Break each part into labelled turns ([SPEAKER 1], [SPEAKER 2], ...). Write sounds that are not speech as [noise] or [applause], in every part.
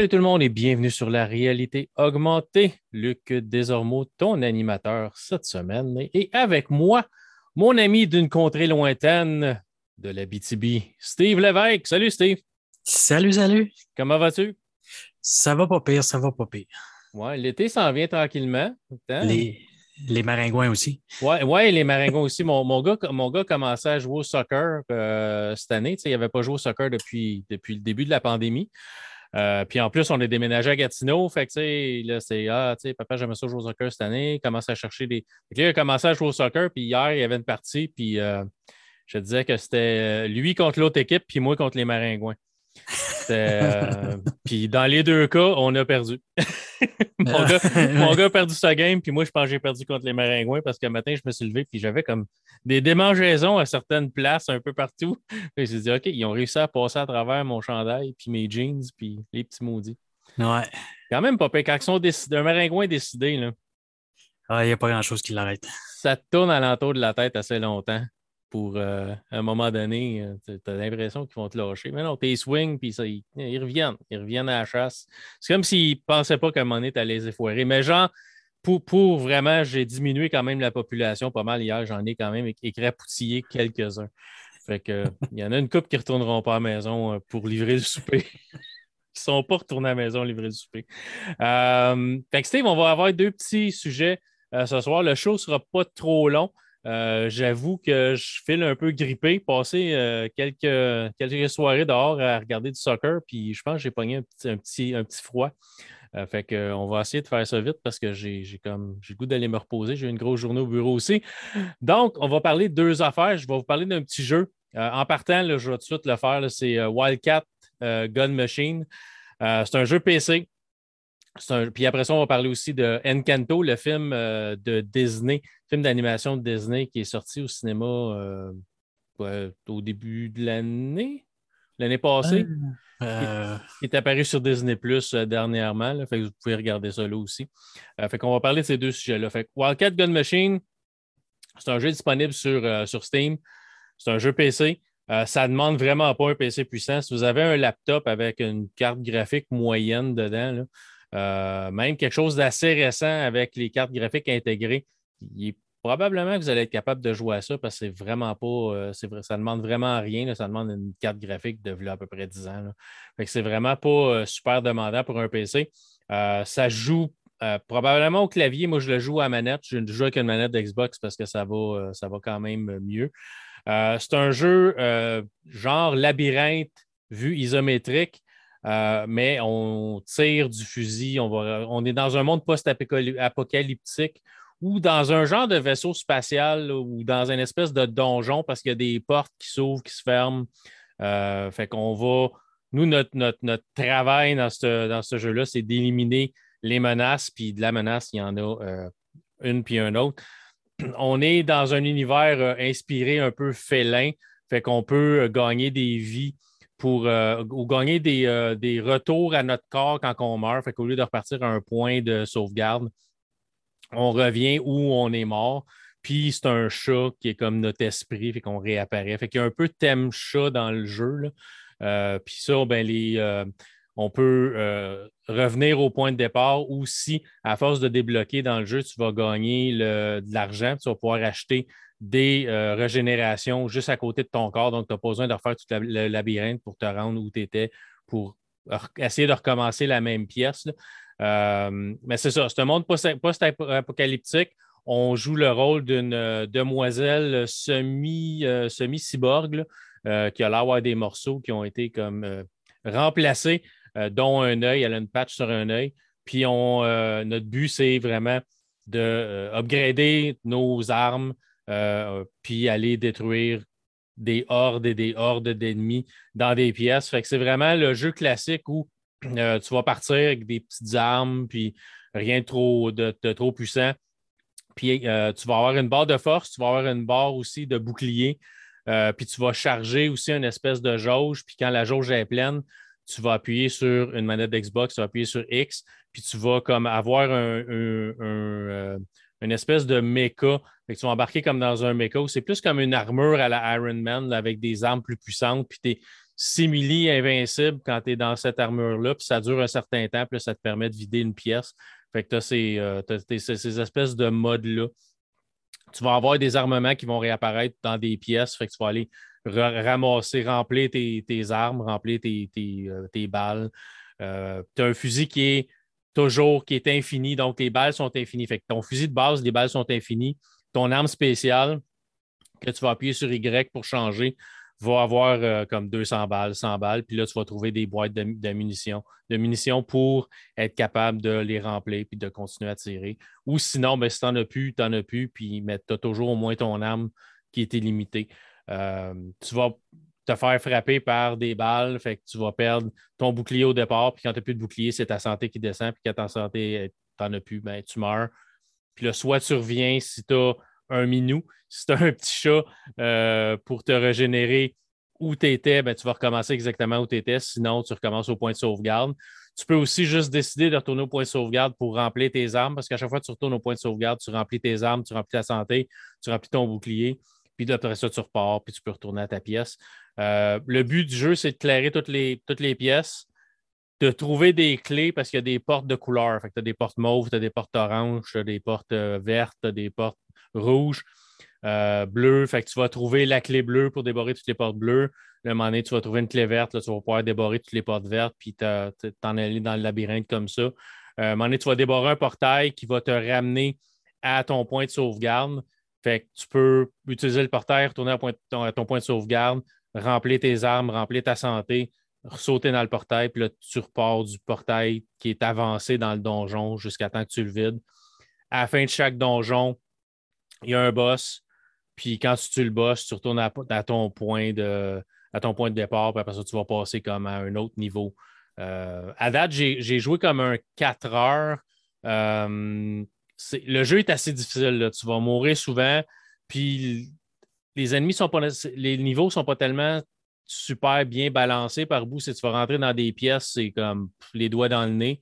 [SPEAKER 1] Salut tout le monde et bienvenue sur la réalité augmentée. Luc Desormeaux, ton animateur cette semaine. Et avec moi, mon ami d'une contrée lointaine de la BTB, Steve Lévesque. Salut Steve.
[SPEAKER 2] Salut, salut.
[SPEAKER 1] Comment vas-tu?
[SPEAKER 2] Ça va pas pire, ça va pas pire.
[SPEAKER 1] Ouais, l'été s'en vient tranquillement.
[SPEAKER 2] Les, les maringouins aussi.
[SPEAKER 1] Oui, ouais, les maringouins aussi. Mon, mon, gars, mon gars commençait à jouer au soccer euh, cette année. il n'avait pas joué au soccer depuis, depuis le début de la pandémie. Euh, puis en plus, on est déménagé à Gatineau. Fait que, tu sais, là, c'est Ah, tu sais, papa, j'aimais ça jouer au soccer cette année. Il commence à chercher des. Fait il a commencé à jouer au soccer. Puis hier, il y avait une partie. Puis euh, je disais que c'était lui contre l'autre équipe, puis moi contre les Maringouins. Euh, [laughs] puis dans les deux cas, on a perdu. [laughs] [laughs] mon, gars, a perdu sa game, puis moi, je pense que j'ai perdu contre les Maringouins parce qu'un matin, je me suis levé, puis j'avais comme des démangeaisons à certaines places un peu partout. [laughs] Je me dit, OK, ils ont réussi à passer à travers mon chandail, puis mes jeans, puis les petits maudits.
[SPEAKER 2] Ouais.
[SPEAKER 1] Quand même, pas Quand ils sont décidés, un Maringouin décidé, là.
[SPEAKER 2] Ah, il n'y a pas grand-chose qui l'arrête.
[SPEAKER 1] Ça tourne à l'entour de la tête assez longtemps pour euh, un moment donné, euh, tu as l'impression qu'ils vont te lâcher. Mais non, tes swing, puis ça, ils, reviennent. Ils reviennent à la chasse. C'est comme s'ils ne pensaient pas qu'à un moment donné, tu les effoirer. Mais genre, pour, pour vraiment, j'ai diminué quand même la population pas mal hier. J'en ai quand même écrapouillé quelques-uns. Fait il y en a une couple qui ne retourneront pas à la maison euh, pour livrer le souper. [laughs] Ils ne sont pas retournés à la maison livrer le souper. fait que Steve, on va avoir deux petits sujets ce soir. Le show ne sera pas trop long. Euh, j'avoue que je file un peu grippé, passer euh, quelques, quelques soirées dehors à regarder du soccer, puis je pense que j'ai pogné un petit, un petit, un petit froid. Euh, fait qu'on va essayer de faire ça vite parce que j'ai comme j'ai goût d'aller me reposer. J'ai une grosse journée au bureau aussi. Donc, on va parler de deux affaires. Je vais vous parler d'un petit jeu. en partant, je vais tout de suite le faire. C'est Wildcat Gun Machine. c'est un jeu PC. Puis après ça, on va parler aussi de Encanto, le film de Disney film d'animation de Disney qui est sorti au cinéma euh, au début de l'année, l'année passée. Euh, qui, est apparu sur Disney Plus euh, dernièrement. fait vous pouvez regarder ça là aussi. fait qu'on va parler de ces deux sujets-là. Fait Wildcat Gun Machine, c'est un jeu disponible sur, sur Steam. C'est un jeu PC. ça ne demande vraiment pas un PC puissant. Si vous avez un laptop avec une carte graphique moyenne dedans, même quelque chose d'assez récent avec les cartes graphiques intégrées, probablement que vous allez être capable de jouer à ça parce que c'est vraiment pas. Euh, ça ne demande vraiment rien. ça demande une carte graphique de à peu près 10 ans. C'est vraiment pas euh, super demandant pour un PC. Euh, ça joue probablement au clavier. Moi, je le joue à manette. Je joue avec une manette d'Xbox parce que ça va, ça va quand même mieux. c'est un jeu genre labyrinthe vue isométrique. Mais on tire du fusil, on, est dans un monde post-apocalyptique ou dans un genre de vaisseau spatial ou dans une espèce de donjon parce qu'il y a des portes qui s'ouvrent, qui se ferment. Euh, fait qu'on va. Nous, notre, travail dans ce, jeu-là, c'est d'éliminer les menaces, puis de la menace, il y en a euh, une puis un autre. [clears throat] On est dans un univers euh, inspiré un peu félin, fait qu'on peut gagner des vies pour ou gagner des, des, retours à notre corps quand on meurt. Fait qu'au lieu de repartir à un point de sauvegarde, on revient où on est mort. Puis c'est un chat qui est comme notre esprit, fait qu'on réapparaît. Fait qu'il y a un peu de thème chat dans le jeu. Euh, puis ça, ben, les, euh, on peut euh, revenir au point de départ ou si, à force de débloquer dans le jeu, tu vas gagner de l'argent, tu vas pouvoir acheter des régénérations juste à côté de ton corps. Donc, tu n'as pas besoin de refaire tout le labyrinthe pour te rendre où tu étais pour essayer de recommencer la même pièce. Euh, mais c'est ça, c'est un monde post-apocalyptique. On joue le rôle d'une euh, demoiselle semi, euh, semi-cyborg qui a l'air des morceaux qui ont été comme remplacés, dont un œil. Elle a une patch sur un œil. Puis on, notre but, c'est vraiment de upgrader nos armes, puis aller détruire des hordes et des hordes d'ennemis dans des pièces. Fait c'est vraiment le jeu classique où euh, tu vas partir avec des petites armes, puis rien de trop, puissant. Puis euh, tu vas avoir une barre de force, tu vas avoir une barre aussi de bouclier. Euh, puis tu vas charger aussi une espèce de jauge. Puis quand la jauge est pleine, tu vas appuyer sur une manette d'Xbox, tu vas appuyer sur X, puis tu vas comme avoir un, une espèce de méca. tu vas embarquer comme dans un méca. C'est plus comme une armure à la Iron Man avec des armes plus puissantes. Puis simili-invincible quand tu es dans cette armure-là, puis ça dure un certain temps, puis ça te permet de vider une pièce. Fait que tu as, ces, espèces de modes-là. Tu vas avoir des armements qui vont réapparaître dans des pièces, fait que tu vas aller ramasser, remplir tes, armes, remplir tes, tes balles. tu as un fusil qui est toujours, qui est infini, donc les balles sont infinies. Fait que ton fusil de base, les balles sont infinies. Ton arme spéciale, que tu vas appuyer sur Y pour changer, va avoir euh, comme 200 balles, 100 balles, puis là, tu vas trouver des boîtes de, munitions, de munitions pour être capable de les remplir puis de continuer à tirer. Ou sinon, ben, si tu n'en as plus, tu n'en as plus, puis tu as toujours au moins ton arme qui est illimitée. Euh, tu vas te faire frapper par des balles, fait que tu vas perdre ton bouclier au départ, puis quand tu n'as plus de bouclier, c'est ta santé qui descend, puis quand ta santé, tu n'en as plus, ben, tu meurs. Puis là, soit tu reviens si tu as un minou. [laughs] Si tu as un petit chat euh, pour te régénérer où tu étais, ben, tu vas recommencer exactement où tu étais. Sinon, tu recommences au point de sauvegarde. Tu peux aussi juste décider de retourner au point de sauvegarde pour remplir tes armes, parce qu'à chaque fois que tu retournes au point de sauvegarde, tu remplis tes armes, tu remplis ta santé, tu remplis ton bouclier, puis après ça, tu repars, puis tu peux retourner à ta pièce. Euh, le but du jeu, c'est de clairer toutes les, toutes les pièces, de trouver des clés parce qu'il y a des portes de couleur. Tu as des portes mauves, tu as des portes oranges, tu as des portes euh, vertes, tu as des portes rouge, euh, bleu. Fait que tu vas trouver la clé bleue pour débarrer toutes les portes bleues. Le moment donné, tu vas trouver une clé verte, là, tu vas pouvoir débarrer toutes les portes vertes, puis t'en aller dans le labyrinthe comme ça. Euh, un moment donné, tu vas débarrer un portail qui va te ramener à ton point de sauvegarde. Fait que tu peux utiliser le portail, retourner à, ton, point de sauvegarde, remplir tes armes, remplir ta santé, sauter dans le portail, puis là, tu repars du portail qui est avancé dans le donjon jusqu'à temps que tu le vides. À la fin de chaque donjon, il y a un boss, puis quand tu tues le boss, tu retournes à, ton, point de, à ton point de départ, puis après ça, tu vas passer comme à un autre niveau. Euh, à date, j'ai joué comme un 4 heures. Euh, le jeu est assez difficile. Tu vas mourir souvent, puis les ennemis sont pas. Les niveaux sont pas tellement super bien balancés par bout. Si tu vas rentrer dans des pièces, c'est comme les doigts dans le nez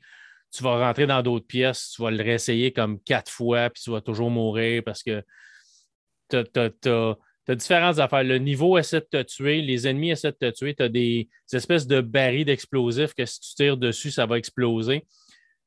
[SPEAKER 1] tu vas rentrer dans d'autres pièces, tu vas le réessayer comme quatre fois, puis tu vas toujours mourir parce que tu as, différentes affaires. Le niveau essaie de te tuer, les ennemis essaient de te tuer. Tu as des, espèces de barils d'explosifs que si tu tires dessus, ça va exploser.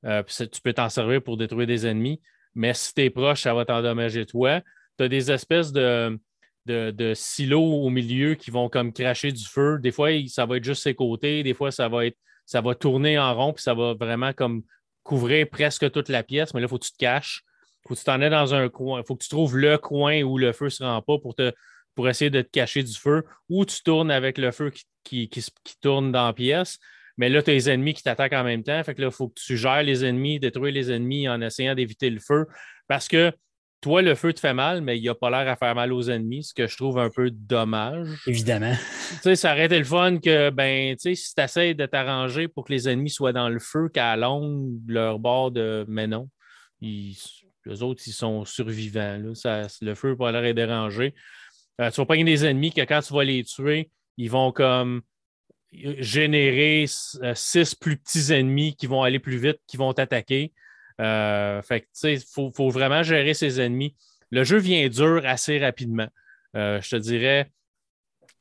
[SPEAKER 1] Euh, tu peux t'en servir pour détruire des ennemis, mais si tu es proche, ça va t'endommager toi. Tu as des espèces de, de, silos au milieu qui vont comme cracher du feu. Des fois, ça va être juste ses côtés, des fois, ça va être ça va tourner en rond, puis ça va vraiment comme couvrir presque toute la pièce, mais là, il faut que tu te caches. Il faut que tu t'en aies dans un coin. Il faut que tu trouves le coin où le feu ne se rend pas pour, te, pour essayer de te cacher du feu, ou tu tournes avec le feu qui, qui, tourne dans la pièce. Mais là, tu as les ennemis qui t'attaquent en même temps. Fait que là, il faut que tu gères les ennemis, détruire les ennemis en essayant d'éviter le feu. Parce que toi, le feu te fait mal, mais il n'a pas l'air à faire mal aux ennemis, ce que je trouve un peu dommage.
[SPEAKER 2] Évidemment.
[SPEAKER 1] Tu sais, ça aurait été le fun que, ben, tu sais, si tu essaies de t'arranger pour que les ennemis soient dans le feu, qu'à longue, leur bord de. Mais non. les autres, ils sont survivants. le feu pas l'air déranger. Euh, tu vas pas des ennemis que quand tu vas les tuer, ils vont comme générer euh, six plus petits ennemis qui vont aller plus vite, qui vont t'attaquer. Euh, fait que, tu sais, il faut, vraiment gérer ses ennemis. Le jeu vient dur assez rapidement. Euh, je te dirais,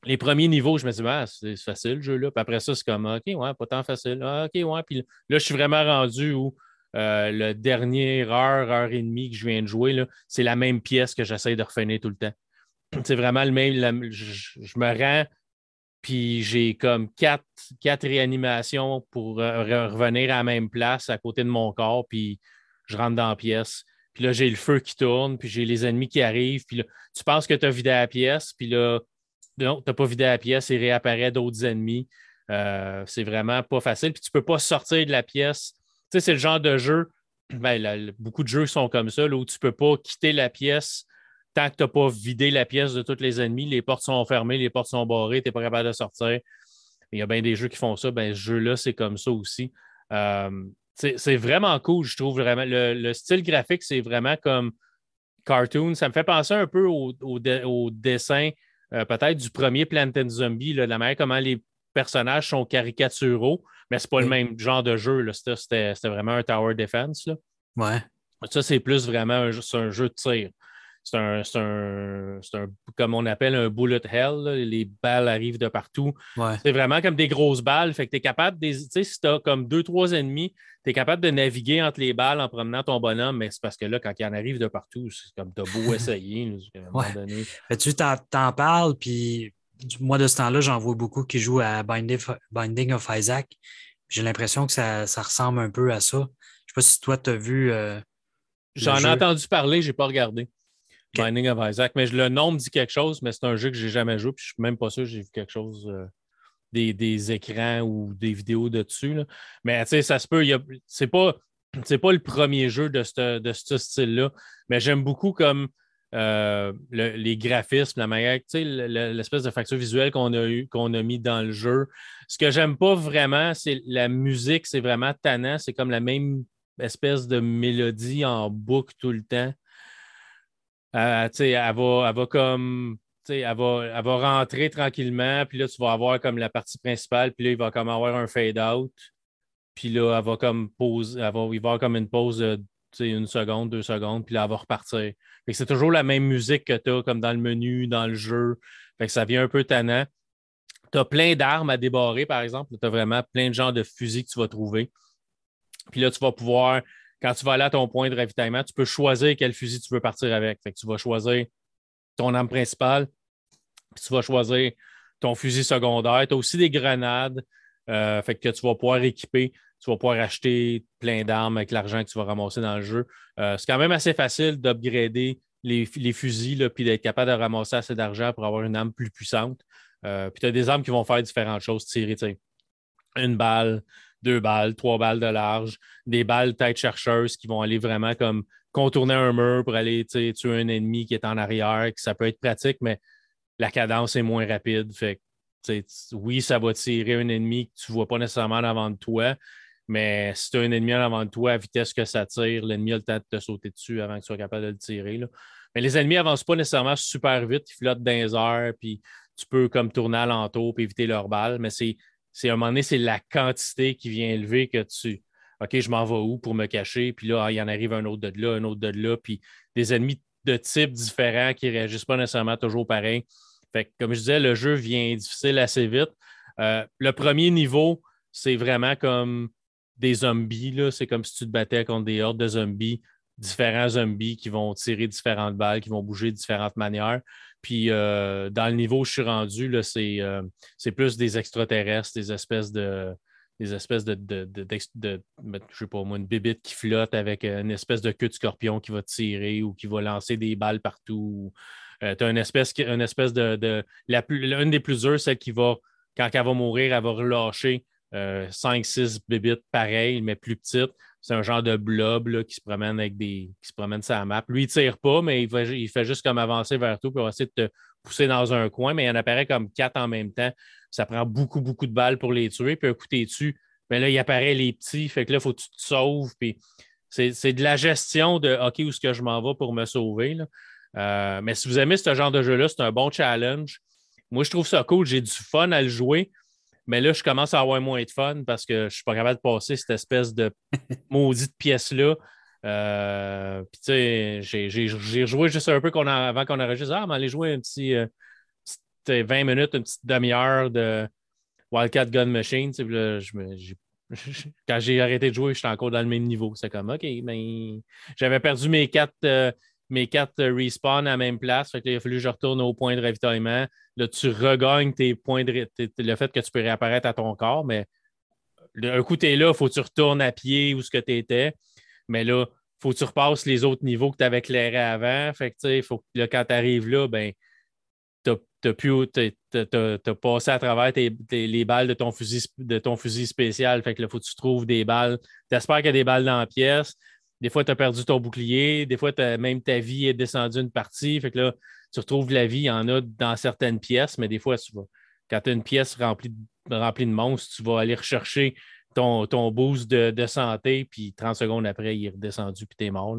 [SPEAKER 1] les premiers niveaux, je me dis, ah, c'est facile le jeu-là. Puis après ça, c'est comme, OK, ouais, pas tant facile. Ah, OK, ouais. Puis là, je suis vraiment rendu où euh, le dernier heure, heure et demie que je viens de jouer, c'est la même pièce que j'essaie de refinir tout le temps. [clears throat] C'est vraiment le même. je, me rends puis j'ai comme quatre, quatre réanimations pour euh, revenir à la même place à côté de mon corps. Puis je rentre dans la pièce. Puis là, j'ai le feu qui tourne. Puis j'ai les ennemis qui arrivent. Puis là, tu penses que tu as vidé la pièce. Puis là, non, tu n'as pas vidé la pièce. Il réapparaît d'autres ennemis. Euh, c'est vraiment pas facile. Puis tu ne peux pas sortir de la pièce. Tu sais, c'est le genre de jeu. Ben, beaucoup de jeux sont comme ça, où tu ne peux pas quitter la pièce tant que tu n'as pas vidé la pièce de tous les ennemis, les portes sont fermées, les portes sont barrées, tu n'es pas capable de sortir. Il y a bien des jeux qui font ça. Ben, ce jeu-là, c'est comme ça aussi. Euh, c'est vraiment cool, je trouve vraiment. Le, style graphique, c'est vraiment comme cartoon. Ça me fait penser un peu au, dessin, euh, peut-être du premier Plantain Zombie, la manière comment les personnages sont caricaturaux, mais c'est pas le même genre de jeu. C'était vraiment un Tower Defense. Là.
[SPEAKER 2] Ouais.
[SPEAKER 1] Ça, c'est plus vraiment un, un jeu de tir. C'est un, c'est un, un- comme on appelle un bullet hell. là. Les balles arrivent de partout.
[SPEAKER 2] Ouais.
[SPEAKER 1] C'est vraiment comme des grosses balles. Fait que tu es capable, des, tu sais, si tu as comme deux, trois ennemis, tu es capable de naviguer entre les balles en promenant ton bonhomme, mais c'est parce que là, quand il en arrive de partout, c'est comme t'as beau [laughs] essayer.
[SPEAKER 2] Ouais.
[SPEAKER 1] donné.
[SPEAKER 2] Tu t'en, parles, puis moi, de ce temps-là, j'en vois beaucoup qui jouent à Binding, of Isaac. J'ai l'impression que ça, ça ressemble un peu à ça. Je sais pas si toi, tu as vu. euh,
[SPEAKER 1] J'en ai entendu parler, j'ai pas regardé.
[SPEAKER 2] Ok.
[SPEAKER 1] Binding of Isaac, mais le nom me dit quelque chose, mais c'est un jeu que j'ai jamais joué, puis je suis même pas sûr que j'ai vu quelque chose, euh, des, des écrans ou des vidéos de dessus. Mais tu sais, ça se peut, c'est pas, pas le premier jeu de ce de style-là, mais j'aime beaucoup comme euh, le- les graphismes, la manière, l'espèce de facture visuelle qu'on a eu, qu'on a mis dans le jeu. Ce que j'aime pas vraiment, c'est la musique, c'est vraiment tannant, c'est comme la même espèce de mélodie en boucle tout le temps. Euh, elle, va, elle va comme. Elle va, elle va rentrer tranquillement, puis là, tu vas avoir comme la partie principale, puis là, il va comme avoir un fade-out. Puis là, elle va comme pause, elle va, il va avoir comme une pause de une seconde, deux secondes, puis là, elle va repartir. C'est toujours la même musique que tu as, comme dans le menu, dans le jeu. Fait que ça vient un peu tannant. Tu as plein d'armes à débarrer, par exemple. Tu as vraiment plein de genres de fusils que tu vas trouver. Puis là, tu vas pouvoir, quand tu vas aller à ton point de ravitaillement, tu peux choisir quel fusil tu veux partir avec. Fait que tu vas choisir ton arme principale, puis tu vas choisir ton fusil secondaire. Tu as aussi des grenades, euh, fait que tu vas pouvoir équiper. Tu vas pouvoir acheter plein d'armes avec l'argent que tu vas ramasser dans le jeu. Euh, c'est quand même assez facile d'upgrader les, fusils, puis d'être capable de ramasser assez d'argent pour avoir une arme plus puissante. Euh, puis tu as des armes qui vont faire différentes choses, tirer, sais, une balle, deux balles, trois balles de large, des balles tête chercheuses qui vont aller vraiment comme contourner un mur pour aller tuer un ennemi qui est en arrière, ça peut être pratique, mais la cadence est moins rapide. Fait que, oui, ça va tirer un ennemi que tu ne vois pas nécessairement en avant de toi, mais si tu as un ennemi en avant de toi, à vitesse que ça tire, l'ennemi a le temps de te sauter dessus avant que tu sois capable de le tirer. Mais les ennemis n'avancent pas nécessairement super vite, ils flottent dans les airs, puis tu peux comme tourner alentour et éviter leurs balles, mais c'est c'est à un moment donné, c'est la quantité qui vient élever que tu. OK, je m'en vais où pour me cacher? Puis là, ah, il y en arrive un autre de là, un autre de là, puis des ennemis de types différents qui ne réagissent pas nécessairement toujours pareil. Fait que, comme je disais, le jeu vient difficile assez vite. Euh, le premier niveau, c'est vraiment comme des zombies. C'est comme si tu te battais contre des hordes de zombies, différents zombies qui vont tirer différentes balles, qui vont bouger de différentes manières. Puis euh, dans le niveau où je suis rendu, euh, c'est plus des extraterrestres, des espèces de. Des espèces de, je sais pas moi, une bébite qui flotte avec une espèce de queue de scorpion qui va tirer ou qui va lancer des balles partout. tu as une espèce, espèce de. la plus, des plus dures, celle qui va, quand elle va mourir, elle va relâcher 5-6 bébites pareilles, mais plus petites. C'est un genre de blob là, qui se promène avec des. qui se promène sur la map. Lui, il tire pas, mais il fait, il fait juste comme avancer vers toi pour essayer de te pousser dans un coin, mais il en apparaît comme quatre en même temps. Ça prend beaucoup, beaucoup de balles pour les tuer. Puis un coup, t'es dessus. Mais là, il apparaît les petits. Fait que là, il faut que tu te sauves. Puis c'est, c'est de la gestion de OK, où est-ce que je m'en vais pour me sauver. là. Euh, mais si vous aimez ce genre de jeu-là, c'est un bon challenge. Moi, je trouve ça cool. J'ai du fun à le jouer. Mais là, je commence à avoir moins de fun parce que je ne suis pas capable de passer cette espèce de [laughs] maudite pièce-là. Euh, puis, tu sais, j'ai, joué juste un peu qu'on a, avant qu'on enregistre. Ah, mais aller jouer un petit, euh, petit 20 minutes, une petite demi-heure de Wildcat Gun Machine. là, [laughs] quand j'ai arrêté de jouer, j'étais encore dans le même niveau. C'est comme, OK, mais j'avais perdu mes quatre, euh, mes quatre euh, respawns à la même place. Fait que il a fallu que je retourne au point de ravitaillement. Là, tu regagnes tes points de le fait que tu peux réapparaître à ton corps, mais le- un coup, tu es là, il faut que tu retournes à pied où ce que tu étais. Mais là, il faut que tu repasses les autres niveaux que tu avais éclairés avant. Fait que, faut que là, quand tu arrives là, ben, tu as, passé à travers les balles de ton, fusil, de ton fusil spécial. Fait que là, faut que tu trouves des balles. Tu espères qu'il y a des balles dans la pièce. Des fois, tu as perdu ton bouclier. Des fois, même ta vie est descendue une partie. Fait que là, tu retrouves la vie. Il y en a dans certaines pièces, mais des fois, tu vas, quand tu as une pièce remplie de, de monstres, tu vas aller rechercher ton, ton boost de, santé, puis 30 secondes après, il est redescendu, puis tu es mort.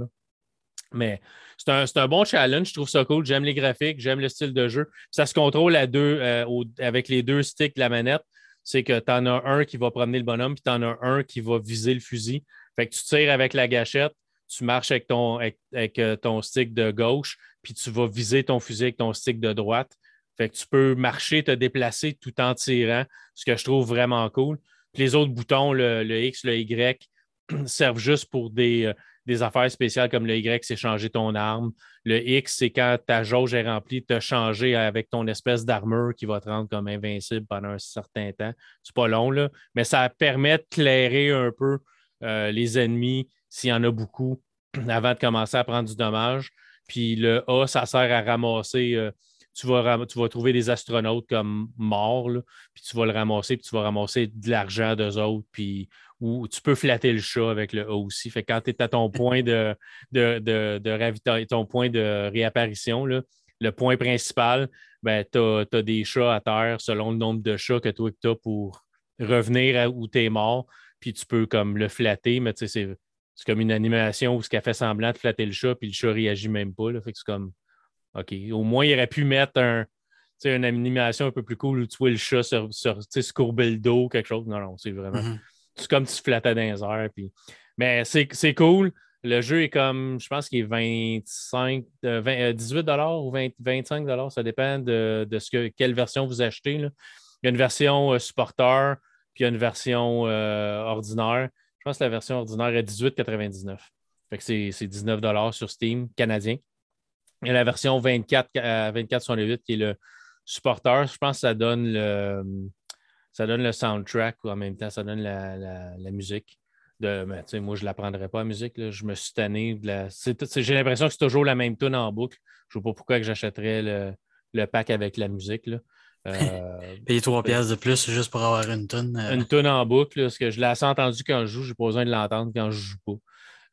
[SPEAKER 1] Mais c'est un, bon challenge, je trouve ça cool. J'aime les graphiques, j'aime le style de jeu. Ça se contrôle à deux, euh, avec les deux sticks de la manette. C'est que tu en as un qui va promener le bonhomme, puis tu en as un qui va viser le fusil. Fait que tu tires avec la gâchette, tu marches avec ton, avec, euh, ton stick de gauche, puis tu vas viser ton fusil avec ton stick de droite. Fait que tu peux marcher, te déplacer tout en tirant, ce que je trouve vraiment cool. Les autres boutons, le, X, le Y, [clears throat] servent juste pour des, euh, des, affaires spéciales comme le Y, c'est changer ton arme. Le X, c'est quand ta jauge est remplie, te changer avec ton espèce d'armure qui va te rendre comme invincible pendant un certain temps. C'est pas long, là, mais ça permet de clairer un peu euh, les ennemis s'il y en a beaucoup [clears throat] avant de commencer à prendre du dommage. Puis le A, ça sert à ramasser. Euh, tu vas, tu vas trouver des astronautes comme morts, puis tu vas le ramasser, puis tu vas ramasser de l'argent d'eux autres, puis ou tu peux flatter le chat avec le A aussi. Fait que quand tu es à ton [laughs] point de, de, de, ton point de réapparition, le point principal, ben, tu as, des chats à terre selon le nombre de chats que toi tu as pour revenir où tu es mort, puis tu peux comme le flatter, mais tu sais, c'est comme une animation où ce a fait semblant de flatter le chat, puis le chat réagit même pas. Là, fait que c'est comme OK. Au moins, il aurait pu mettre un, une animation un peu plus cool où tu vois le chat sur, se courber le dos, quelque chose. Non, non, c'est vraiment. Mm-hmm. C'est comme tu flattais dans les airs. Puis... Mais c'est cool. Le jeu est comme, je pense qu'il est 25, 18 ou 25 ça dépend de, ce que, quelle version vous achetez. Là. Il y a une version euh, supporter, puis il y a une version euh, ordinaire. Je pense que la version ordinaire est 18,99. Fait que c'est 19 sur Steam canadien. A la version 24, 24 qui est le supporter. Je pense que ça donne le, ça donne le soundtrack ou en même temps, ça donne la, musique. De, ben, moi, je ne l'apprendrai pas la musique. Je me suis tanné. J'ai l'impression que c'est toujours la même tune en boucle. Je ne vois pas pourquoi j'achèterais le, pack avec la musique.
[SPEAKER 2] Euh, Payer trois [laughs] pièces de plus juste pour avoir une tonne.
[SPEAKER 1] Euh. Une tonne en boucle, parce que je l'ai assez entendu quand je joue, j'ai pas besoin de l'entendre quand je joue pas.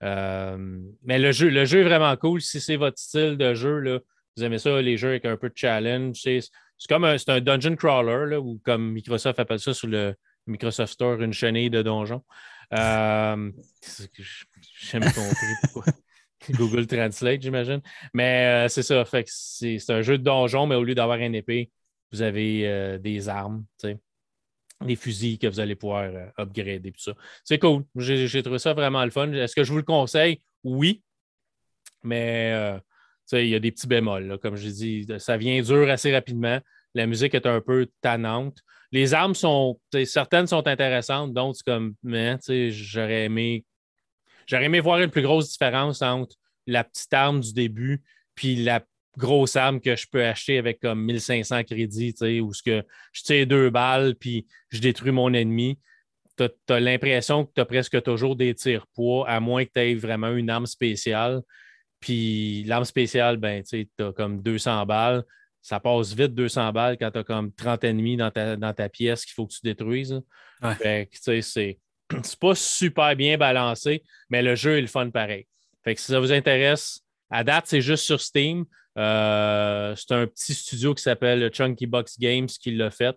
[SPEAKER 1] Euh, mais le jeu, le jeu est vraiment cool. Si c'est votre style de jeu, là, vous aimez ça, les jeux avec un peu de challenge. C'est comme un, un dungeon crawler, là, ou comme Microsoft appelle ça sur le Microsoft Store, une chenille de donjons. Euh, J'aime [laughs] compris pourquoi. [laughs] Google Translate, j'imagine. Mais euh, c'est ça. Fait c'est un jeu de donjon, mais au lieu d'avoir une épée, vous avez euh, des armes des fusils que vous allez pouvoir euh, upgrader. Ça. C'est cool. J'ai trouvé ça vraiment le fun. Est-ce que je vous le conseille? Oui. Mais euh, il y a des petits bémols. Comme je dis, ça vient dur assez rapidement. La musique est un peu tannante. Les armes sont. Certaines sont intéressantes, d'autres, comme. j'aurais aimé. J'aurais aimé voir une plus grosse différence entre la petite arme du début puis la grosse arme que je peux acheter avec comme 1500 crédits, où ce que je tire deux balles puis je détruis mon ennemi. Tu as, l'impression que tu as presque toujours des tirs poids, à moins que tu aies vraiment une arme spéciale. Puis l'arme spéciale, ben, tu as comme 200 balles. Ça passe vite 200 balles quand tu as comme 30 ennemis dans ta, dans ta pièce qu'il faut que tu détruises. Fait que, c'est pas super bien balancé, mais le jeu est le fun pareil. Fait que si ça vous intéresse, à date, c'est juste sur Steam. Euh, c'est un petit studio qui s'appelle Chunky Box Games qui l'a fait.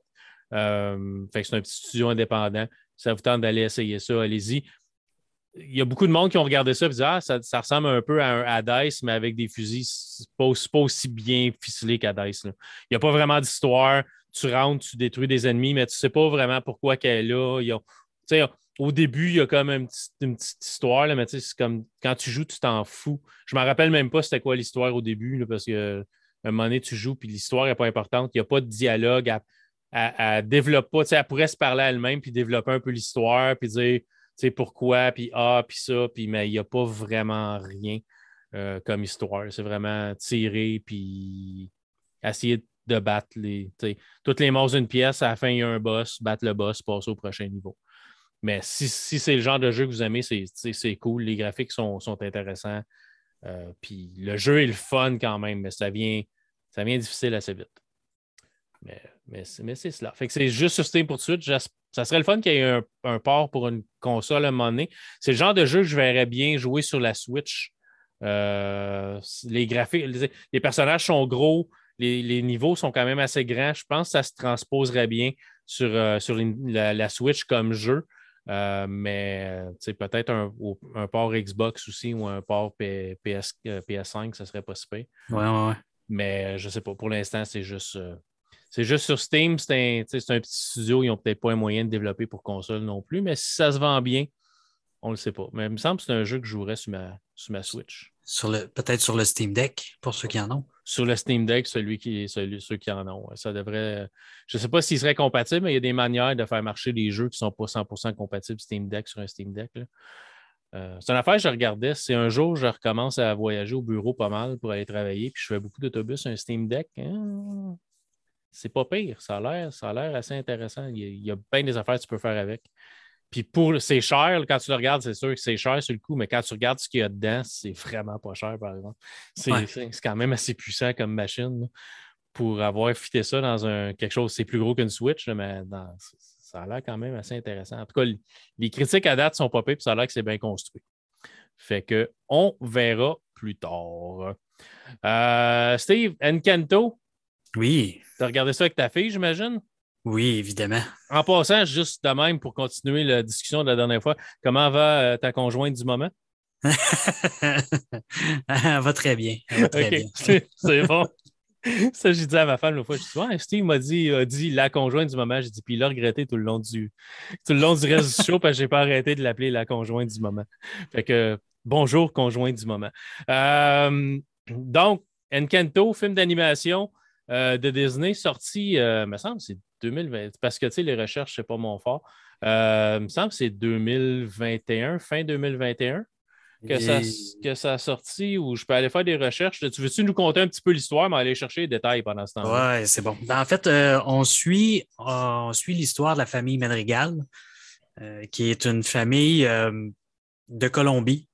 [SPEAKER 1] Euh, c'est un petit studio indépendant. Ça vous tente d'aller essayer ça, allez-y. Il y a beaucoup de monde qui ont regardé ça et dit Ah, ça, ressemble un peu à un Hades, mais avec des fusils. C'est pas, pas aussi bien ficelé qu'Hades. Il n'y a pas vraiment d'histoire. Tu rentres, tu détruis des ennemis, mais tu ne sais pas vraiment pourquoi qu'elle est là. Ils ont, au début, il y a quand même une petite, histoire, là, mais c'est comme quand tu joues, tu t'en fous. Je me rappelle même pas c'était quoi l'histoire au début, parce que un moment donné, tu joues, puis l'histoire n'est pas importante. Il n'y a pas de dialogue à, à, développer. Elle pourrait se parler elle-même, puis développer un peu l'histoire, puis dire pourquoi, puis ah, puis ça, puis mais il n'y a pas vraiment rien euh, comme histoire. C'est vraiment tirer, puis essayer de battre les. Toutes les morts d'une pièce, à la fin, il y a un boss, battre le boss, passer au prochain niveau. Mais si, c'est le genre de jeu que vous aimez, c'est cool. Les graphiques sont, intéressants. Euh, puis le jeu est le fun quand même, mais ça vient, ça vient difficile assez vite. Mais, mais, c'est cela. Fait que c'est juste sur Steam pour tout de suite. Ça serait le fun qu'il y ait un, port pour une console à un moment donné. C'est le genre de jeu que je verrais bien jouer sur la Switch. Euh, les graphiques, les, personnages sont gros, les, niveaux sont quand même assez grands. Je pense que ça se transposerait bien sur, euh, sur la, Switch comme jeu. Euh, mais peut-être un, port Xbox aussi ou un port PS, 5 euh, ça serait possible.
[SPEAKER 2] Ouais, ouais,
[SPEAKER 1] Mais je ne sais pas. Pour l'instant, c'est juste. Euh, c'est juste sur Steam, c'est un, petit studio, ils n'ont peut-être pas un moyen de développer pour console non plus, mais si ça se vend bien, on ne le sait pas. Mais il me semble que c'est un jeu que je jouerais sur ma, sur ma Switch.
[SPEAKER 2] Sur le, peut-être sur le Steam Deck, pour ceux qui en ont.
[SPEAKER 1] Sur le Steam Deck, celui qui, ceux qui en ont. Ça devrait. Je ne sais pas s'il serait compatible, mais il y a des manières de faire marcher des jeux qui ne sont pas 100% compatibles Steam Deck sur un Steam Deck. Euh, c'est une affaire que je regardais. Si un jour je recommence à voyager au bureau pas mal pour aller travailler, puis je fais beaucoup d'autobus, un Steam Deck, hein, c'est pas pire. Ça a l'air, ça a l'air assez intéressant. Il y, a, il y, a, bien des affaires que tu peux faire avec. Puis pour c'est cher, quand tu le regardes, c'est sûr que c'est cher sur le coup, mais quand tu regardes ce qu'il y a dedans, c'est vraiment pas cher, par exemple. C'est ouais. quand même assez puissant comme machine là, pour avoir fité ça dans un, quelque chose, c'est plus gros qu'une Switch, là, mais dans, ça a l'air quand même assez intéressant. En tout cas, les critiques à date sont pas pires, puis ça a l'air que c'est bien construit. Fait que on verra plus tard. Euh, Steve, Encanto?
[SPEAKER 2] Oui.
[SPEAKER 1] Tu as regardé ça avec ta fille, j'imagine?
[SPEAKER 2] Oui, évidemment.
[SPEAKER 1] En passant, juste de même pour continuer la discussion de la dernière fois, comment va euh, ta conjointe du moment? [laughs]
[SPEAKER 2] Elle va très bien. Elle va très
[SPEAKER 1] okay. bien. C'est bon. [laughs] Ça, j'ai dit à ma femme l'autre fois, je dis, ouais, Steve m'a dit, a dit la conjointe du moment. J'ai dit, puis il l'a regretté tout le long du, tout le long du reste du show parce que j'ai pas arrêté de l'appeler la conjointe du moment. Fait que, bonjour, conjointe du moment. Euh, donc, Encanto, film d'animation euh, de Disney, sorti, euh, me semble, c'est 2020, parce que, tu sais, les recherches, c'est pas mon fort. Euh, me semble que c'est 2021, fin 2021 que, ça, que ça a sorti ou je peux aller faire des recherches. Tu veux-tu nous conter un petit peu l'histoire, mais aller chercher les détails pendant ce temps-là?
[SPEAKER 2] Oui, c'est bon. En fait, euh, on suit, on suit l'histoire de la famille Madrigal, euh, qui est une famille euh, de Colombie,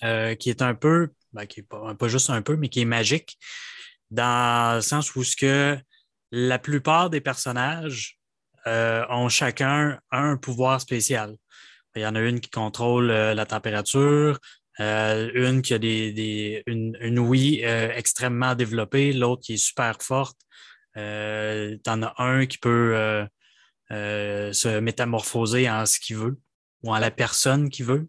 [SPEAKER 2] qui est un peu, ben, qui n'est pas, pas, juste un peu, mais qui est magique, dans le sens où ce que la plupart des personnages ont chacun un pouvoir spécial. Il y en a une qui contrôle euh, la température, euh, une qui a des, une, une ouïe euh, extrêmement développée, l'autre qui est super forte. Euh, tu en as un qui peut euh, se métamorphoser en ce qu'il veut ou en la personne qu'il veut.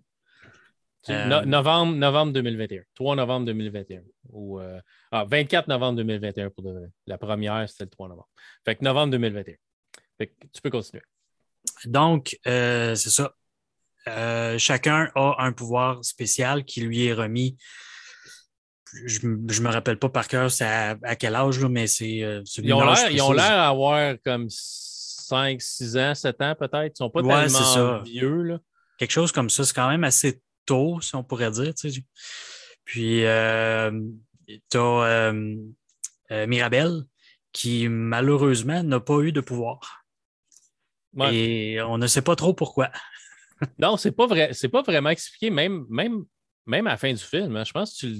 [SPEAKER 1] No novembre, novembre 2021. 3 novembre 2021. Ou, ah, 24 novembre 2021 pour de vrai. La première, c'était le 3 novembre. Fait que novembre 2021. Fait que tu peux continuer.
[SPEAKER 2] Donc, c'est ça. Euh, chacun a un pouvoir spécial qui lui est remis. Je ne me rappelle pas par cœur à, à, quel âge, mais c'est. Euh,
[SPEAKER 1] ils ont l'air d'avoir comme 5, 6 ans, 7 ans peut-être. Ils ne sont pas ouais, tellement vieux. Là.
[SPEAKER 2] Quelque chose comme ça. C'est quand même assez tôt, si on pourrait dire. Tu sais. Puis, euh, tu as euh, Mirabelle qui, malheureusement, n'a pas eu de pouvoir. Ouais. Et on ne sait pas trop pourquoi [laughs]
[SPEAKER 1] non, c'est pas vrai. C'est pas vraiment expliqué, même, même, même à la fin du film. Hein. Je pense que tu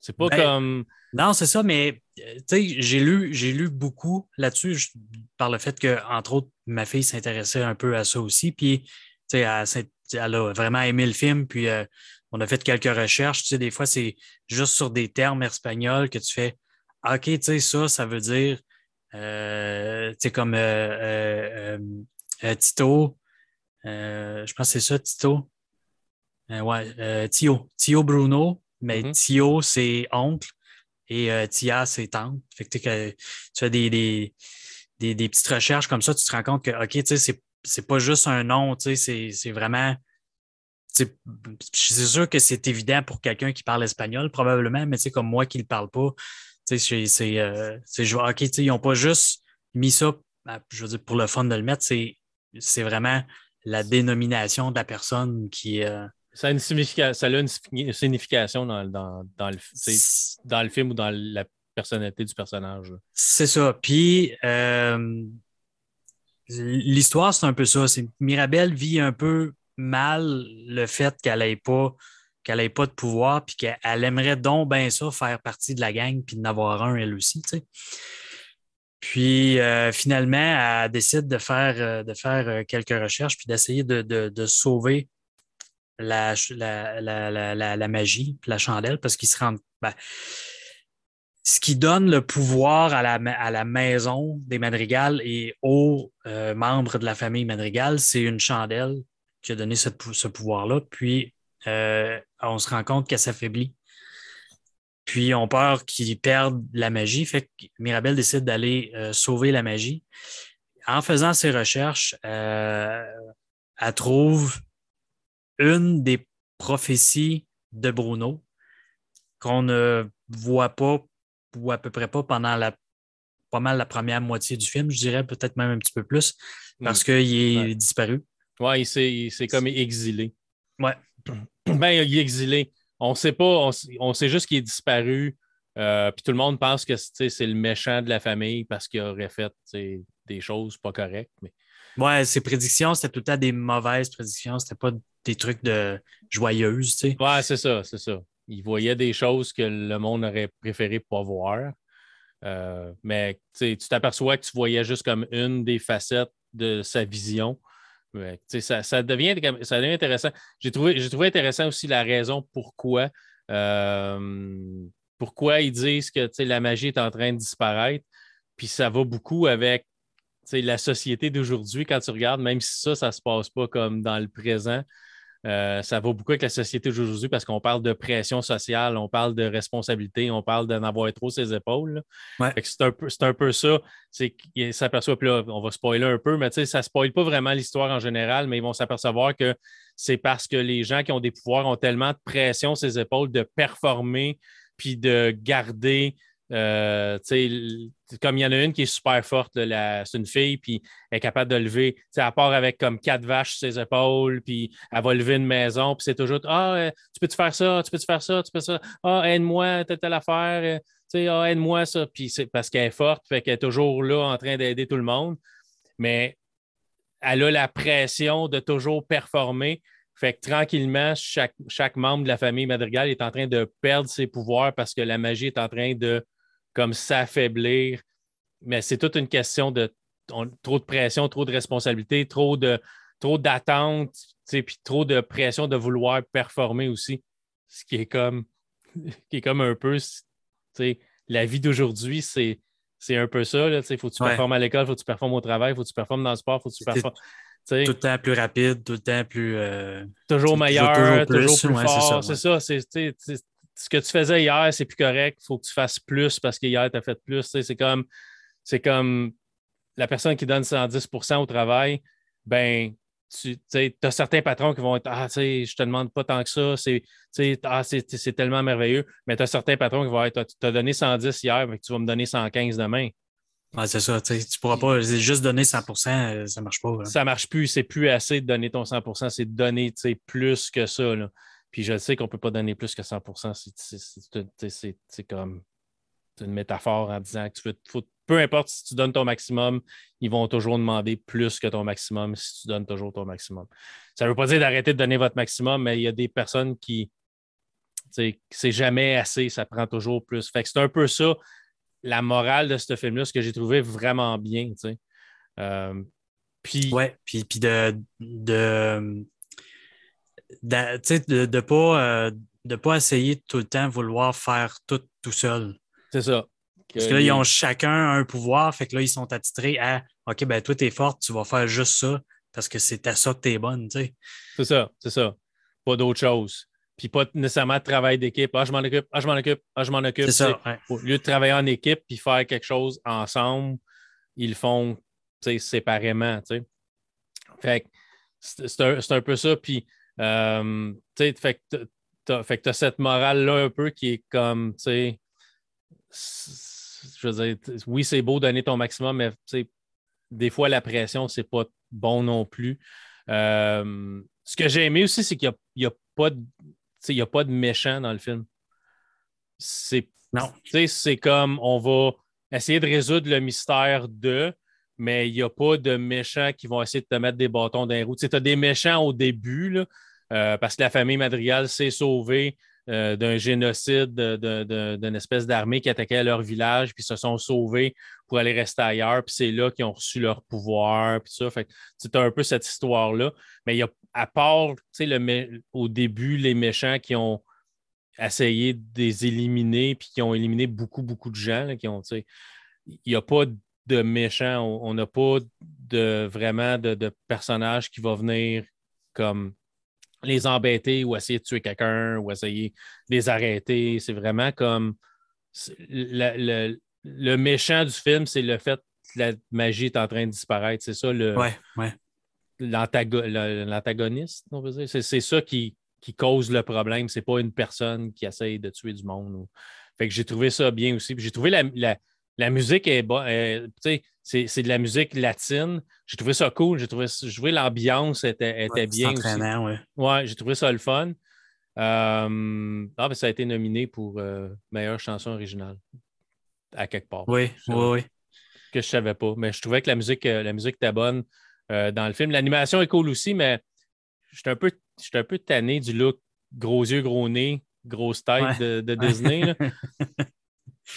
[SPEAKER 1] C'est pas ben, comme.
[SPEAKER 2] Non, c'est ça, mais tu sais, j'ai lu, j'ai lu beaucoup là-dessus par le fait que, entre autres, ma fille s'intéressait un peu à ça aussi. Puis, tu sais, elle, elle, a vraiment aimé le film. Puis, euh, on a fait quelques recherches. Tu sais, des fois, c'est juste sur des termes espagnols que tu fais OK, tu sais, ça, ça veut dire, euh, tu sais, comme euh, Tito, je pense que c'est ça, Tito. Ouais, Tio. Tio Bruno, mais mm -hmm. Tio, c'est oncle et Tia, c'est tante. Fait que, que tu fais des, des, des, des, petites recherches comme ça, tu te rends compte que, OK, tu sais, c'est, c'est pas juste un nom, tu sais, c'est vraiment. C'est sûr que c'est évident pour quelqu'un qui parle espagnol, probablement, mais tu sais, comme moi qui ne le parle pas, tu sais, c'est. Euh, OK, tu sais, ils n'ont pas juste mis ça, je veux dire, pour le fun de le mettre, c'est vraiment la dénomination de la personne qui. Euh...
[SPEAKER 1] Ça, a une signification, ça a une signification dans, dans, dans, le, dans le film ou dans la personnalité du personnage.
[SPEAKER 2] C'est ça. Puis, euh, l'histoire, c'est un peu ça. Mirabelle vit un peu mal le fait qu'elle n'ait pas pas de pouvoir, puis qu'elle aimerait donc bien ça, faire partie de la gang, puis d'en avoir un elle aussi. Puis euh, finalement, elle décide de faire, euh, de faire euh, quelques recherches puis d'essayer de, de, de, sauver la, la, la, la, magie, la chandelle, parce qu'ils se rendent. Ben, ce qui donne le pouvoir à la, à la maison des Madrigal et aux euh, membres de la famille Madrigal, c'est une chandelle qui a donné ce, ce pouvoir-là. Puis on se rend compte qu'elle s'affaiblit puis on peur qu'ils perdent la magie. Fait que Mirabelle décide d'aller euh, sauver la magie. En faisant ses recherches, euh, elle trouve une des prophétie de Bruno qu'on ne voit pas ou à peu près pas pendant la pas mal la première moitié du film, je dirais peut-être même un petit peu plus, parce qu'il est disparu.
[SPEAKER 1] Oui, il s'est comme exilé.
[SPEAKER 2] Ouais. [clears throat]
[SPEAKER 1] Ben, il est exilé. On sait pas, on, sait juste qu'il est disparu. Euh, puis tout le monde pense que c'est le méchant de la famille parce qu'il aurait fait des choses pas correctes. Mais...
[SPEAKER 2] Ouais, ses prédictions, c'était tout le temps des mauvaises prédictions. C'était pas des trucs de joyeuses. sais.
[SPEAKER 1] Ouais, c'est ça, c'est ça. Il voyait des choses que le monde aurait préféré pas voir. Euh, mais tu t'aperçois que tu voyais juste comme une des facettes de sa vision. ça, devient intéressant. J'ai trouvé, trouvé intéressant aussi la raison pourquoi, euh, pourquoi ils disent que la magie est en train de disparaître. Puis ça va beaucoup avec la société d'aujourd'hui, quand tu regardes, même si ça, ça ne se passe pas comme dans le présent, euh, ça va beaucoup avec la société d'aujourd'hui parce qu'on parle de pression sociale, on parle de responsabilité, on parle d'en avoir trop ses épaules. C'est un, peu, un peu ça. Qu'il s'aperçoit, puis là, on va spoiler un peu, mais ça ne spoile pas vraiment l'histoire en général, mais ils vont s'apercevoir que c'est parce que les gens qui ont des pouvoirs ont tellement de pression sur ses épaules de performer puis de garder euh, comme il y en a une qui est super forte, c'est une fille, puis elle est capable de lever. Elle part avec comme quatre vaches sur ses épaules, puis elle va lever une maison, puis c'est toujours Ah, euh, tu peux-tu faire ça, tu peux-tu faire ça, tu peux ça, ah, aide-moi, telle, telle affaire, euh, ah, aide-moi ça. Puis c'est parce qu'elle est forte, fait qu'elle est toujours là en train d'aider tout le monde. Mais elle a la pression de toujours performer. Fait que tranquillement, chaque, chaque membre de la famille Madrigal est en train de perdre ses pouvoirs parce que la magie est en train de comme s'affaiblir. Mais c'est toute une question de trop de pression, trop de responsabilité, trop de trop d'attentes, puis trop de pression de vouloir performer aussi. Ce qui est comme, [laughs] qui est comme un peu la vie d'aujourd'hui, c'est. C'est un peu ça. Il faut que tu performes à l'école, il faut que tu performes au travail, il faut que tu performes dans le sport, il faut que tu performes.
[SPEAKER 2] Tout le temps plus rapide, tout le temps plus. Euh,
[SPEAKER 1] toujours meilleur, toujours plus, fort. C'est ça. C'est ce que tu faisais hier, c'est plus correct. Il faut que tu fasses plus parce qu'hier, tu as fait plus. C'est comme, c'est comme la personne qui donne 110% au travail, ben, tu as certains patrons qui vont être Ah, tu sais, je te demande pas tant que ça, c'est ah, tellement merveilleux. Mais tu as certains patrons qui vont être Tu as donné 110 hier, mais tu vas me donner 115 demain.
[SPEAKER 2] c'est ça. Tu ne pourras pas juste donner 100% euh, ça ne marche pas.
[SPEAKER 1] Ça ne marche plus. C'est plus assez de donner ton 100% c'est de donner plus que ça. Là. Puis je sais qu'on ne peut pas donner plus que 100% C'est comme une métaphore en disant que tu veux, peu importe si tu donnes ton maximum, ils vont toujours demander plus que ton maximum si tu donnes toujours ton maximum. Ça ne veut pas dire d'arrêter de donner votre maximum, mais il y a des personnes qui, c'est jamais assez, ça prend toujours plus. Fait que c'est un peu ça, la morale de ce film-là, ce que j'ai trouvé vraiment bien. Euh,
[SPEAKER 2] puis, ouais, puis, puis de, de de ne pas, euh, pas essayer tout le temps vouloir faire tout tout seul.
[SPEAKER 1] C'est ça.
[SPEAKER 2] Parce que là, ils ont chacun un pouvoir, fait que là, ils sont attitrés à OK, ben toi, tu es forte, tu vas faire juste ça parce que c'est à ça que tu es bonne.
[SPEAKER 1] C'est ça, c'est ça. Pas d'autre chose. Puis pas nécessairement de travail d'équipe. Ah, je m'en occupe, ah, je m'en occupe, ah, je m'en occupe. C'est ça. Au lieu de travailler en équipe puis faire quelque chose ensemble, ils le font séparément. Fait que c'est un, un, peu ça. Puis euh, fait que tu as, cette morale-là un peu qui est comme, tu sais, je veux dire, oui, c'est beau donner ton maximum, mais des fois, la pression, c'est pas bon non plus. Euh, ce que j'ai aimé aussi, c'est qu'il n'y a, pas de. Il a pas de méchant dans le film. C'est,
[SPEAKER 2] non.
[SPEAKER 1] C'est comme on va essayer de résoudre le mystère de, mais il n'y a pas de méchants qui vont essayer de te mettre des bâtons dans les roues. Tu as des méchants au début, là, parce que la famille Madrigal s'est sauvée euh, d'un génocide d'une espèce d'armée qui attaquait leur village, puis se sont sauvés pour aller rester ailleurs, puis c'est là qu'ils ont reçu leur pouvoir, puis ça. C'est un peu cette histoire-là. Mais il y a, à part, au début, les méchants qui ont essayé de les éliminer, puis qui ont éliminé beaucoup, beaucoup de gens, qui ont, il n'y a pas de méchants, on n'a pas de, vraiment de, de personnage qui va venir comme les embêter ou essayer de tuer quelqu'un ou essayer de les arrêter. C'est vraiment comme le, méchant du film, c'est le fait que la magie est en train de disparaître. C'est ça le.
[SPEAKER 2] Ouais, ouais.
[SPEAKER 1] L'antagoniste, on veut dire. C'est ça qui, qui cause le problème. C'est pas une personne qui essaye de tuer du monde. Fait que j'ai trouvé ça bien aussi. J'ai trouvé la, la, musique est bonne. c'est de la musique latine. J'ai trouvé ça cool. J'ai trouvé, l'ambiance était, était bien aussi.
[SPEAKER 2] Ouais,
[SPEAKER 1] ouais j'ai trouvé ça le fun. Euh, ah, ben, ça a été nominé pour euh, meilleure chanson originale à quelque part.
[SPEAKER 2] Oui, oui, oui.
[SPEAKER 1] Que je ne savais pas. Mais je trouvais que la musique, euh, la musique était bonne dans le film. L'animation est cool aussi, mais j'étais un peu, un peu tanné du look gros yeux, gros nez, grosse tête de, Disney. [laughs]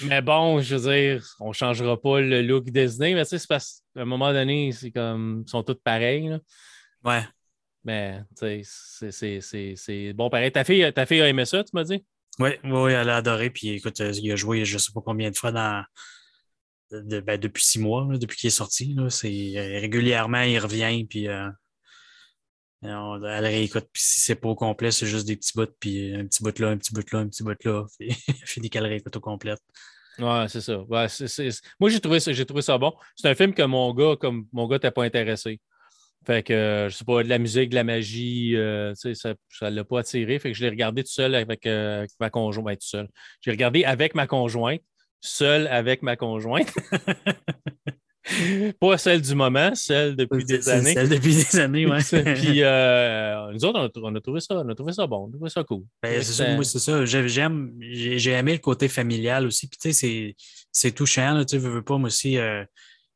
[SPEAKER 1] mais bon, je veux dire, on ne changera pas le look Disney, mais tu sais, c'est parce qu'à un moment donné, c'est comme ils sont tous pareils. Là.
[SPEAKER 2] Ouais.
[SPEAKER 1] Mais tu sais, c'est bon pareil. Ta fille, ta fille a aimé ça, tu m'as dit?
[SPEAKER 2] Oui, oui, elle a adoré. Puis écoute, il a joué je ne sais pas combien de fois dans. Ben, depuis six mois, depuis qu'il est sorti. Là, régulièrement, il revient. Puis euh, on, elle réécoute. Puis si c'est pas au complet, c'est juste des petits bouts. Puis un petit bout là, un petit bout là, un petit bout là. [laughs] Puis fini qu'elle réécoute au complet.
[SPEAKER 1] Ouais, c'est ça. Ouais, Moi, j'ai trouvé, ça, trouvé ça bon. C'est un film que mon gars, comme mon gars, t'es pas intéressé. Fait que, euh, je sais pas, de la musique, de la magie, euh, ça ne l'a pas attiré. Fait que je l'ai regardé tout seul avec, euh, ma conjointe. Ben, tout seul. J'ai regardé avec ma conjointe, seul avec ma conjointe. [laughs] [laughs] pas celle du moment, celle depuis des années.
[SPEAKER 2] Celle depuis des années, oui. [laughs]
[SPEAKER 1] Puis [laughs] nous autres, on a, trouvé ça, on a trouvé ça bon, on a trouvé ça cool.
[SPEAKER 2] Ben, c'est ça, moi, c'est ça. J'aime, j'ai aimé le côté familial aussi. Puis tu sais, c'est touchant, tu veux, veux pas, moi aussi.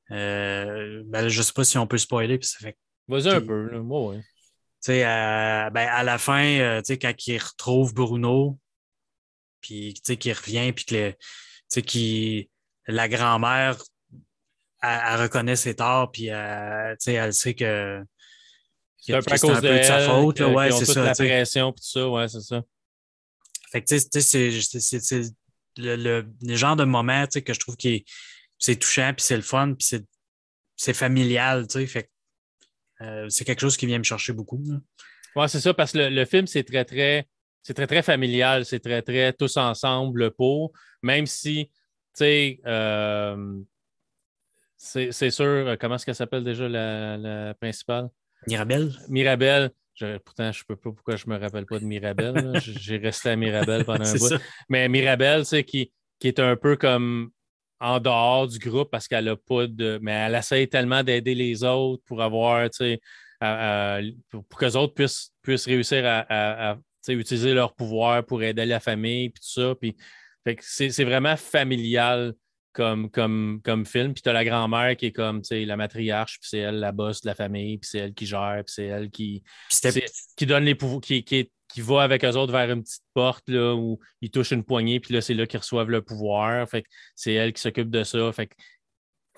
[SPEAKER 2] ben, je sais pas si on peut spoiler, puis ça fait
[SPEAKER 1] Vas-y un peu, là. Moi,
[SPEAKER 2] Tu à, ben, à la fin, euh, quand il retrouve Bruno, puis qu'il revient, puis que qui, la grand-mère, elle, reconnaît ses torts, puis elle, elle sait que.
[SPEAKER 1] C'est un peu à cause de, de, sa faute. Là, ouais, c'est ça. La pression, puis tout ça, ouais, c'est ça.
[SPEAKER 2] Fait que, tu sais, c'est le, le, le, genre de moment que je trouve que c'est touchant, puis c'est le fun, puis c'est familial, tu sais. Fait euh, c'est quelque chose qui vient me chercher beaucoup.
[SPEAKER 1] Oui, c'est ça, parce que le, film, c'est très, très, c'est très, très familial, c'est très, très tous ensemble pour, même si, tu sais, euh, c'est sûr, euh, comment est-ce qu'elle s'appelle déjà la, principale?
[SPEAKER 2] Mirabelle.
[SPEAKER 1] Mirabelle. pourtant, je ne sais pas pourquoi je ne me rappelle pas de Mirabelle. J'ai resté à Mirabelle pendant un [laughs] bout. Mais Mirabelle, c'est qui, qui est un peu comme en dehors du groupe parce qu'elle n'a pas de. Mais elle essaie tellement d'aider les autres pour avoir, tu sais, pour, que les autres puissent, puissent réussir à, utiliser leur pouvoir pour aider la famille, puis tout ça. Puis, c'est vraiment familial comme, comme, comme film. Puis tu as la grand-mère qui est comme la matriarche, puis c'est elle la bosse de la famille, puis c'est elle qui gère, puis c'est elle qui, qui donne les pouvoirs, qui, qui, qui va avec eux autres vers une petite porte là, où ils touchent une poignée, puis là, c'est là qu'ils reçoivent le pouvoir. Fait c'est elle qui s'occupe de ça. Fait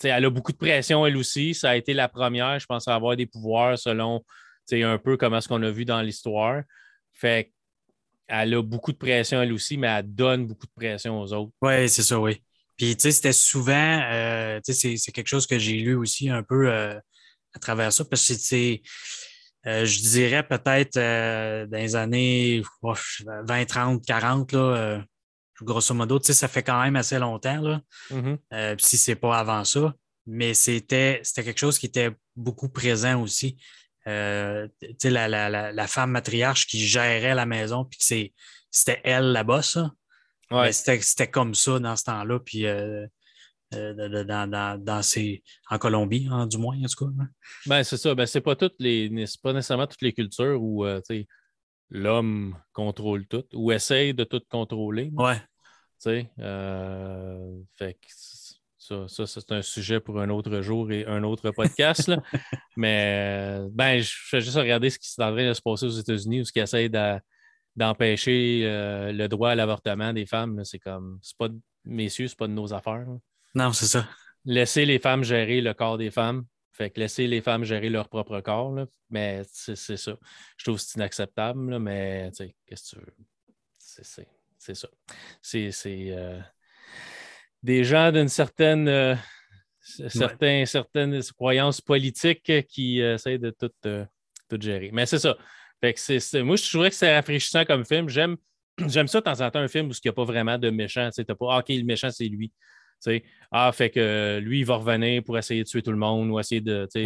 [SPEAKER 1] elle a beaucoup de pression, elle aussi. Ça a été la première, je pense, à avoir des pouvoirs selon un peu comme ce qu'on a vu dans l'histoire. Fait elle a beaucoup de pression, elle aussi, mais elle donne beaucoup de pression aux autres.
[SPEAKER 2] Oui, c'est ça, oui. Puis, tu sais, c'était souvent, euh, c'est quelque chose que j'ai lu aussi un peu euh, à travers ça, parce que c'est euh, je dirais peut-être euh, dans les années 20, 30, 40, là, euh, grosso modo, ça fait quand même assez longtemps, là, mm-hmm. si ce n'est pas avant ça. Mais c'était quelque chose qui était beaucoup présent aussi. la, la, femme matriarche qui gérait la maison, puis c'était elle la bosse. C'était comme ça dans ce temps-là. Puis euh, dans, dans, ces, en Colombie, hein, du moins, en tout cas. Hein.
[SPEAKER 1] Ben, c'est ça. Ben, c'est pas toutes les. pas nécessairement toutes les cultures où euh, l'homme contrôle tout ou essaye de tout contrôler.
[SPEAKER 2] Ouais.
[SPEAKER 1] Euh, fait ça, ça c'est un sujet pour un autre jour et un autre podcast. [laughs] Mais ben, je fais juste regarder ce qui est en train de se passer aux États-Unis, où ce qui essaie d'empêcher le droit à l'avortement des femmes. C'est comme c'est pas messieurs, c'est pas de nos affaires.
[SPEAKER 2] Non, c'est ça.
[SPEAKER 1] Laisser les femmes gérer le corps des femmes. Fait que laisser les femmes gérer leur propre corps. Mais c'est ça. Je trouve que c'est inacceptable, mais qu'est-ce que tu veux? C'est ça. C'est euh, des gens d'une certaine. Euh, certaines croyances politiques qui essayent de tout, euh, tout gérer. Mais c'est ça. Fait que moi, je trouverais que c'est rafraîchissant comme film. J'aime, [clears throat] j'aime ça de temps en temps un film où il n'y a pas vraiment de méchant. Tu n'as pas, ah, OK, le méchant, c'est lui ah, fait que lui, il va revenir pour essayer de tuer tout le monde ou essayer de.
[SPEAKER 2] Ouais,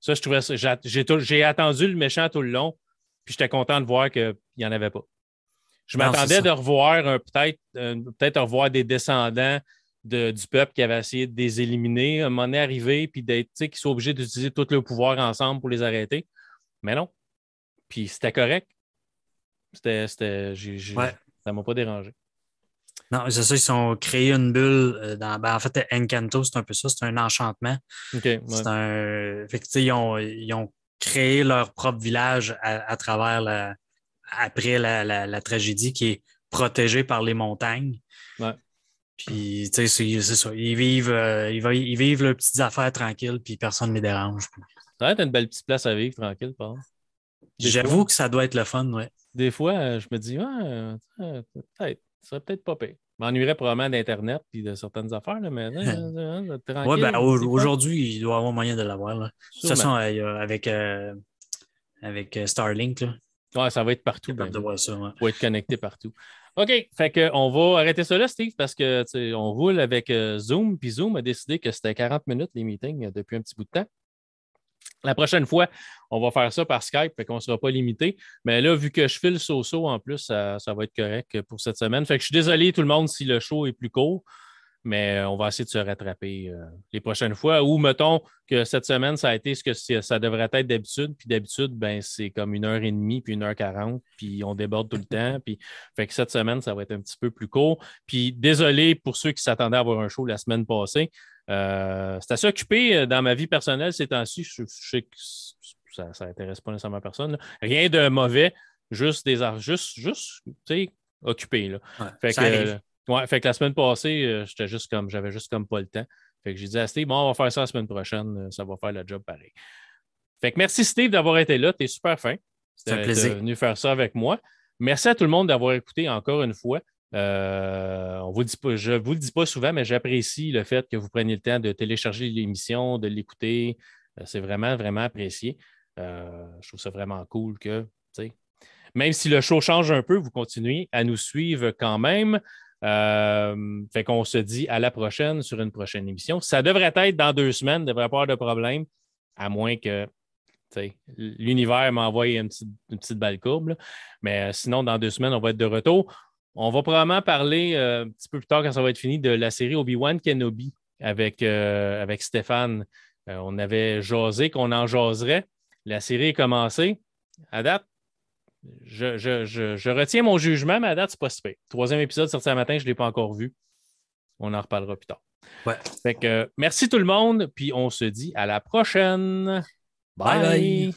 [SPEAKER 1] Ça, je trouvais ça. J'ai attendu le méchant tout le long. Puis j'étais content de voir qu'il n'y en avait pas. Je m'attendais de revoir peut-être peut revoir des descendants du peuple qui avait essayé de les éliminer, à un moment donné arrivé, puis d'être, qu'ils soient obligés d'utiliser tout le pouvoir ensemble pour les arrêter. Mais non. Puis c'était correct. C'était. c'était Ça ne m'a pas dérangé.
[SPEAKER 2] Non, c'est ça, ils ont créé une bulle euh, dans. Ben, en fait, Encanto, c'est un peu ça, c'est un enchantement.
[SPEAKER 1] OK.
[SPEAKER 2] C'est un. Fait que, ils, ont, ils ont créé leur propre village à, travers la. Après la, la, tragédie qui est protégée par les montagnes.
[SPEAKER 1] Ouais.
[SPEAKER 2] Puis, tu sais, c'est ça. Ils vivent, euh, ils, ils, vivent leurs petites affaires tranquilles, puis personne ne les dérange.
[SPEAKER 1] Ça va être une belle petite place à vivre tranquille, par
[SPEAKER 2] J'avoue que ça doit être le fun, ouais.
[SPEAKER 1] Des fois, euh, je me dis, ouais, peut-être, ça serait peut-être pas pire. Je m'ennuierais probablement d'Internet et de certaines affaires, là, mais [laughs]
[SPEAKER 2] tranquille. Ouais, ben, aujourd'hui, il doit y avoir moyen de l'avoir. De toute façon, euh, avec, euh, avec Starlink, là.
[SPEAKER 1] Ouais, ça va être partout.
[SPEAKER 2] Ben, de voir ça, ouais.
[SPEAKER 1] être connecté partout. OK, fait que on va arrêter ça là, Steve, parce que on roule avec Zoom, puis Zoom a décidé que c'était 40 minutes les meetings depuis un petit bout de temps. La prochaine fois, on va faire ça par Skype, fait qu'on ne sera pas limité. Mais là, vu que je file so-so en plus, ça, va être correct pour cette semaine. Fait que je suis désolé tout le monde si le show est plus court, mais on va essayer de se rattraper euh, les prochaines fois. Ou mettons que cette semaine, ça a été ce que ça devrait être d'habitude. Puis d'habitude, ben, c'est comme une heure et demie, puis une heure quarante, puis on déborde tout le temps. Puis fait que cette semaine, ça va être un petit peu plus court. Puis désolé pour ceux qui s'attendaient à avoir un show la semaine passée. Euh, c'est assez occupé euh, dans ma vie personnelle ces temps-ci. Je, sais que ça n'intéresse pas nécessairement personne. Rien de mauvais, juste des juste, juste occupé. Là. fait, que, ouais, fait que la semaine passée, euh, j'étais juste comme j'avais juste comme pas le temps. Fait que j'ai dit à Steve, bon, on va faire ça la semaine prochaine, ça va faire le job pareil. Fait que merci Steve d'avoir été là, tu es super fin.
[SPEAKER 2] C'est un plaisir.
[SPEAKER 1] venu faire ça avec moi. Merci à tout le monde d'avoir écouté encore une fois. Euh, on vous dit pas, je ne vous le dis pas souvent, mais j'apprécie le fait que vous preniez le temps de télécharger l'émission, de l'écouter. Euh, c'est vraiment, vraiment apprécié. Euh, je trouve ça vraiment cool que, même si le show change un peu, vous continuez à nous suivre quand même. fait qu'on se dit à la prochaine sur une prochaine émission. Ça devrait être dans deux semaines, ne devrait pas avoir de problème, à moins que l'univers m'envoie une petite, une petite balle courbe. Mais sinon, dans deux semaines, on va être de retour. On va probablement parler euh, un petit peu plus tard, quand ça va être fini, de la série Obi-Wan Kenobi avec, euh, avec Stéphane. Euh, on avait jasé qu'on en jaserait. La série est commencée. À date, je, retiens mon jugement, mais à date, c'est pas super. Troisième épisode sorti ce matin, je ne l'ai pas encore vu. On en reparlera plus tard.
[SPEAKER 2] Ouais.
[SPEAKER 1] Fait que, merci tout le monde, puis on se dit à la prochaine.
[SPEAKER 2] bye. bye.